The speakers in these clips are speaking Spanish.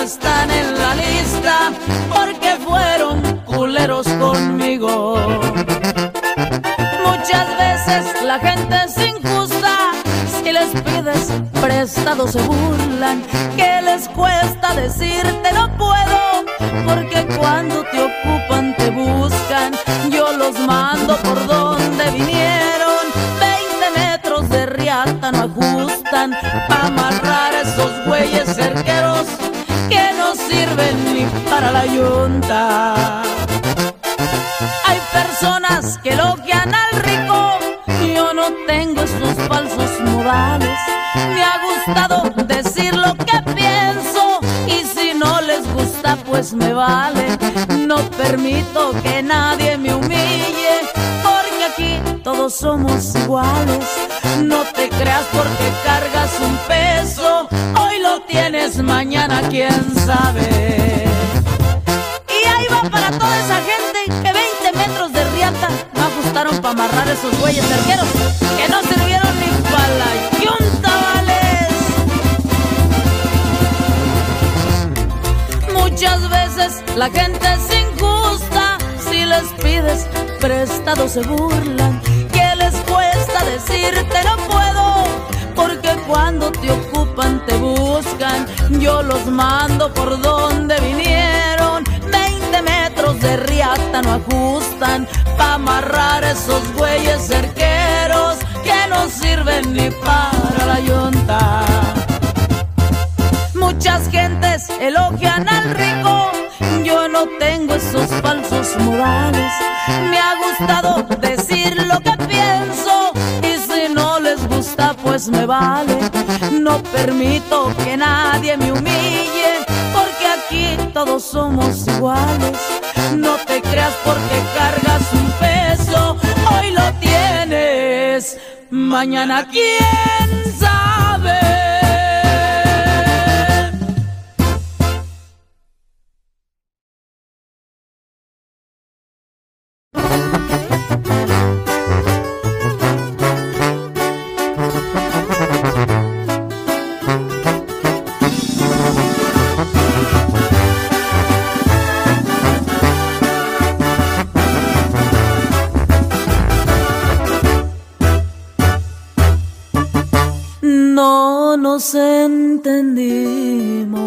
no están en la lista porque fueron culeros conmigo. Muchas veces la gente es injusta, si les pides prestado se burlan, ¿qué les cuesta decirte? sirven ni para la yunta. Hay personas que elogian al rico, yo no tengo esos falsos modales. Me ha gustado decir lo que pienso y si no les gusta pues me vale. No permito que nadie me humille, porque aquí todos somos iguales. No te creas porque cargas un peso, hoy lo tienes, mañana quién sabe. Y ahí va para toda esa gente que 20 metros de riata no ajustaron para amarrar esos bueyes cerqueros que no sirvieron ni para la yunta, vales. Muchas veces la gente es injusta, si les pides prestado se burlan decirte no puedo, porque cuando te ocupan te buscan, yo los mando por donde vinieron, 20 metros de riata no ajustan, pa' amarrar esos güeyes cerqueros que no sirven ni para la yonta. Muchas gentes elogian al rico, yo no tengo esos falsos modales, me ha gustado decir lo que pienso pues me vale. No permito que nadie me humille, porque aquí todos somos iguales. No te creas porque cargas un peso, hoy lo tienes, mañana quién sabe. nos entendimos,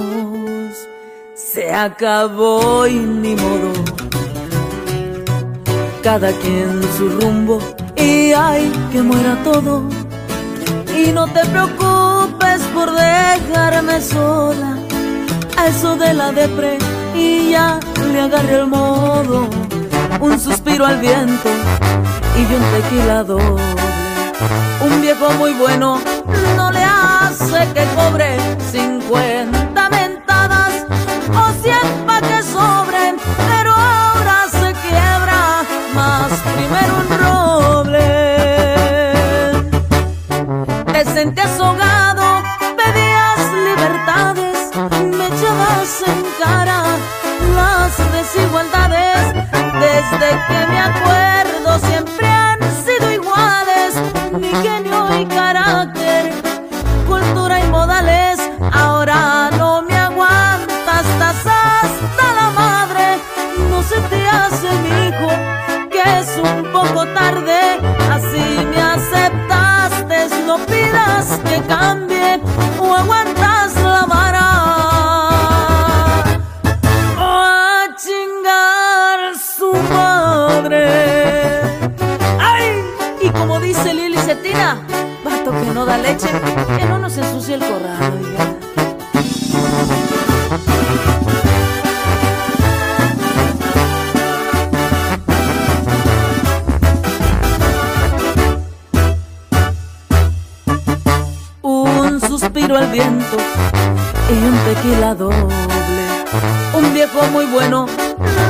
se acabó y ni modo. Cada quien su rumbo y hay que muera todo. Y no te preocupes por dejarme sola. Eso de la depre y ya le agarré el modo. Un suspiro al viento y un tequilador viejo muy bueno no le hace que cobre 50 mentadas o 100 pa' que sobre. que cambie o aguantas la vara. O a chingar su madre. ¡Ay! Y como dice Lili Cetina, vato que no da leche, que no nos ensucie el corazón. bueno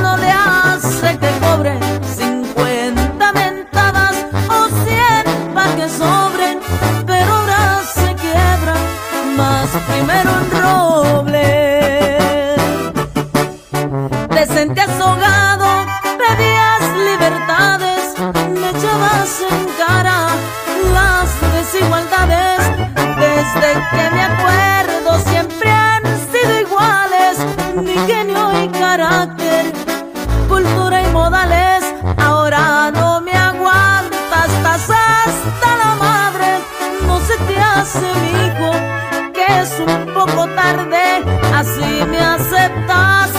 no le hace que cobre 50 mentadas o 100 pa' que sobren, pero ahora se quiebra más primero un roble. carácter, cultura y modales, ahora no me aguantas, estás hasta la madre, no se te hace mijo, que es un poco tarde, así me aceptas,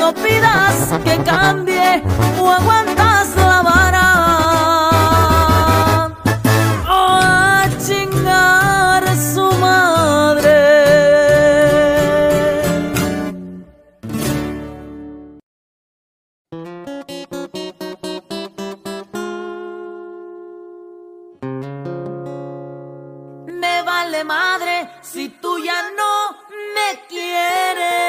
no pidas que cambie. O aguantas madre si tú ya no me quieres.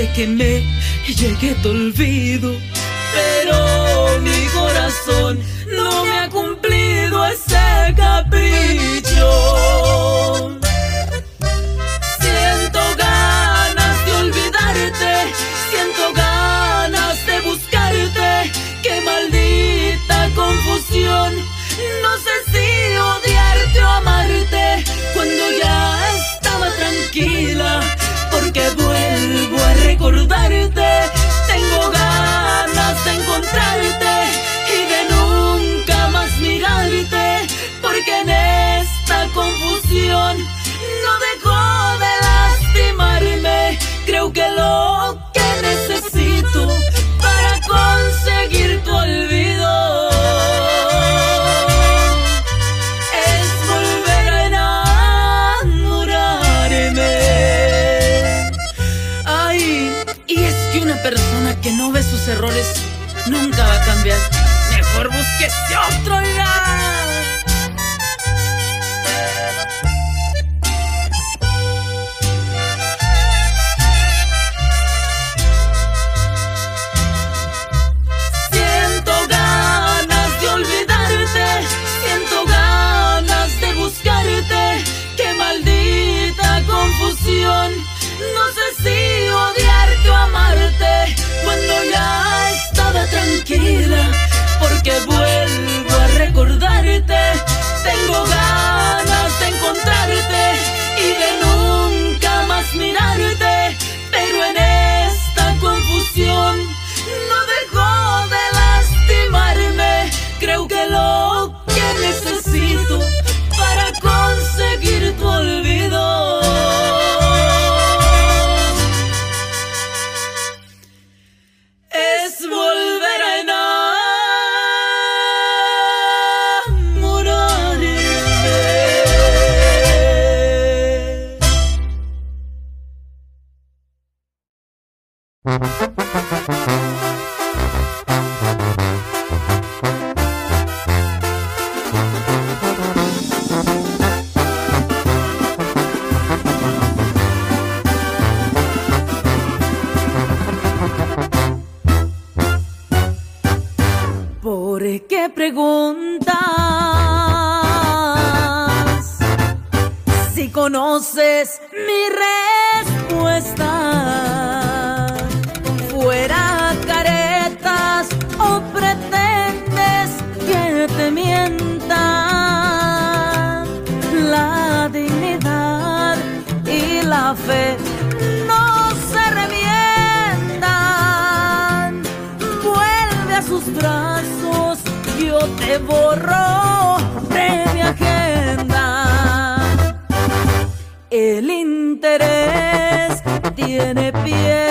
De que me llegue tu olvido, pero mi corazón no me ha cumplido ese capricho. No sé si odiarte o amarte cuando ya estaba tranquila. Porque vuelvo recordarte. Tengo ganas de encontrarte y de nunca más mirarte. Porque en esta confusión no dejo de lastimarme. Creo que lo sus errores nunca va a cambiar. Mejor búsquese otro ya. Tranquila, porque vuelvo brazos yo te borro de mi agenda. El interés tiene pies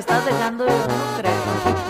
soy completa y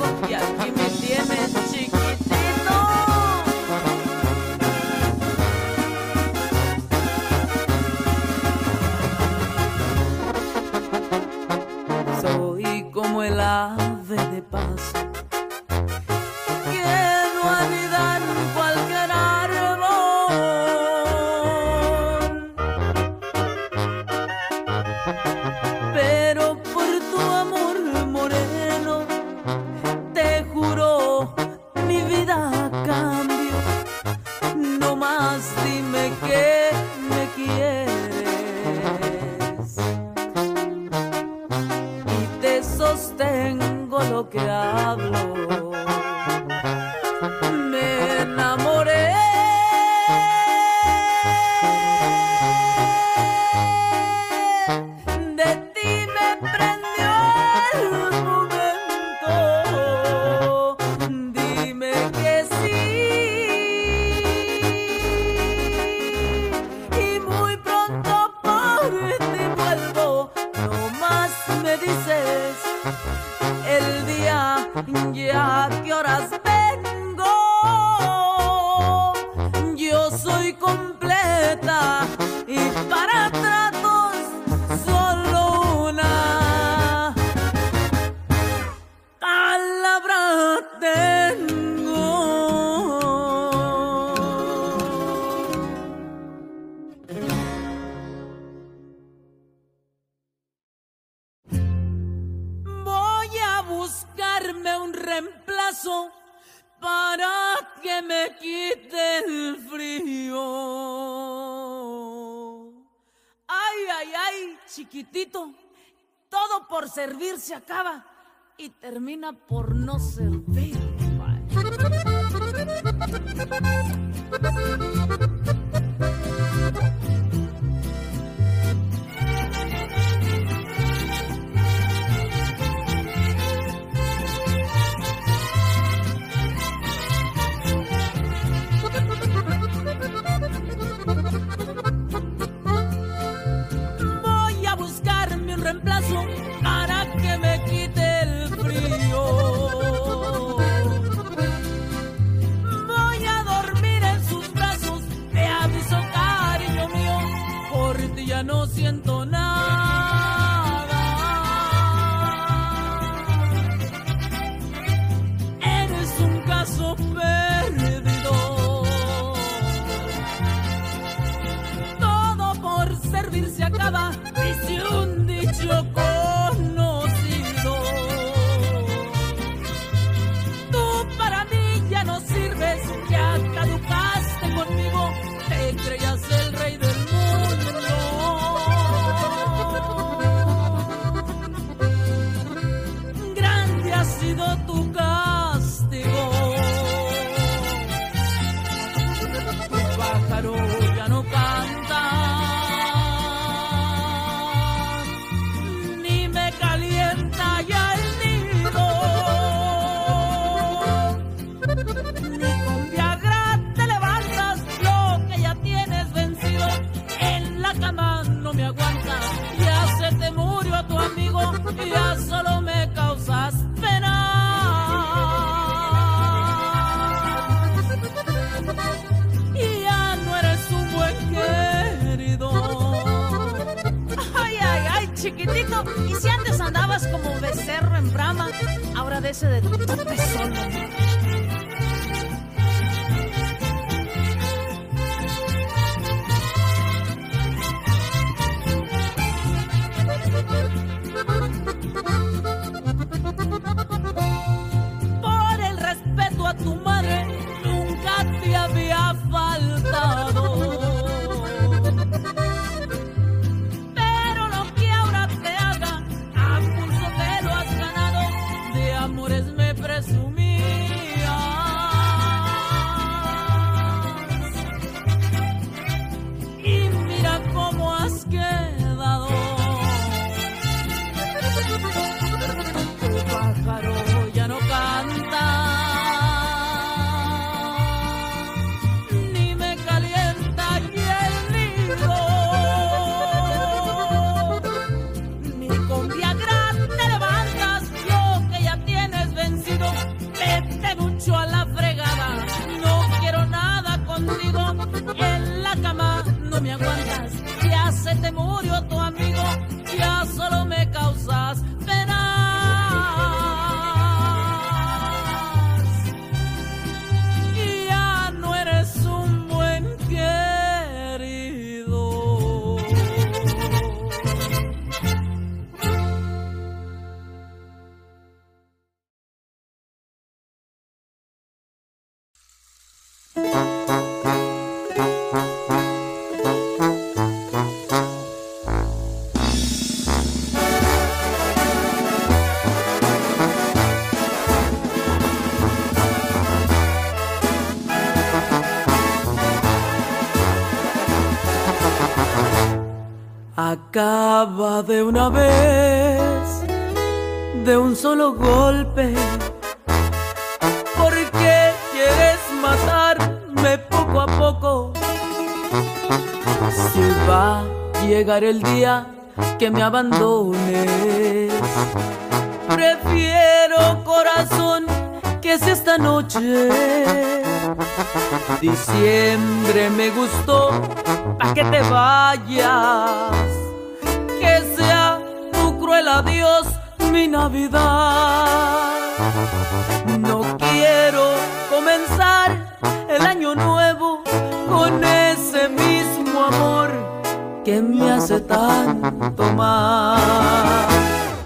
Yeah. que hablo. un reemplazo para que me quite el frío. Ay, ay, ay, chiquitito, todo por servir se acaba y termina por no servir. Bye. no siento 是。Brasil. De una vez, de un solo golpe. ¿Por qué quieres matarme poco a poco? Si va a llegar el día que me abandones, prefiero corazón que es esta noche. Diciembre me gustó, a que te vayas mi Navidad. No quiero comenzar el año nuevo con ese mismo amor que me hace tanto mal.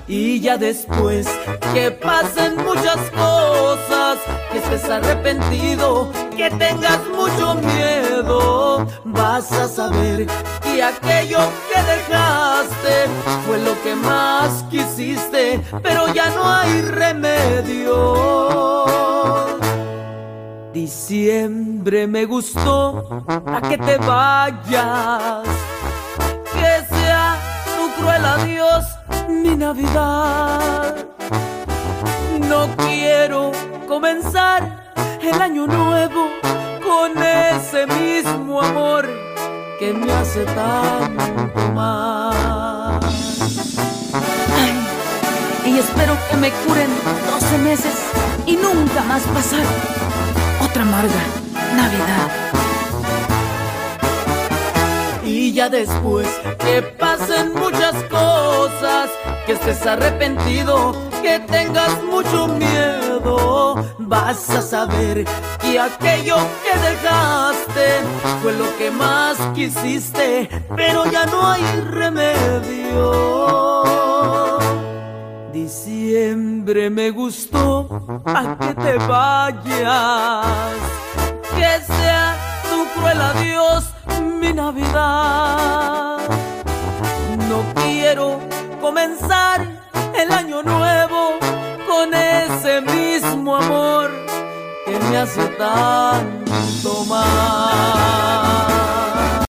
Y ya después que pasen muchas cosas, que estés arrepentido, que tengas mucho miedo, vas a saber que aquello que dejaste fue lo que más quisiste, pero ya no hay remedio. Diciembre me gustó a que te vayas, que sea tu cruel adiós mi Navidad. No quiero comenzar el año nuevo con ese mismo amor que me hace tanto mal. Ay, y espero que me curen 12 meses y nunca más pasar otra amarga Navidad. Y ya después que pasen muchas cosas, que estés arrepentido, que tengas mucho miedo, vas a saber que aquello que dejaste fue lo que más quisiste, pero ya no hay remedio. Diciembre me gustó a que te vayas, que sea tu cruel adiós mi Navidad. No quiero comenzar el año nuevo con ese mismo amor que me hace tanto mal.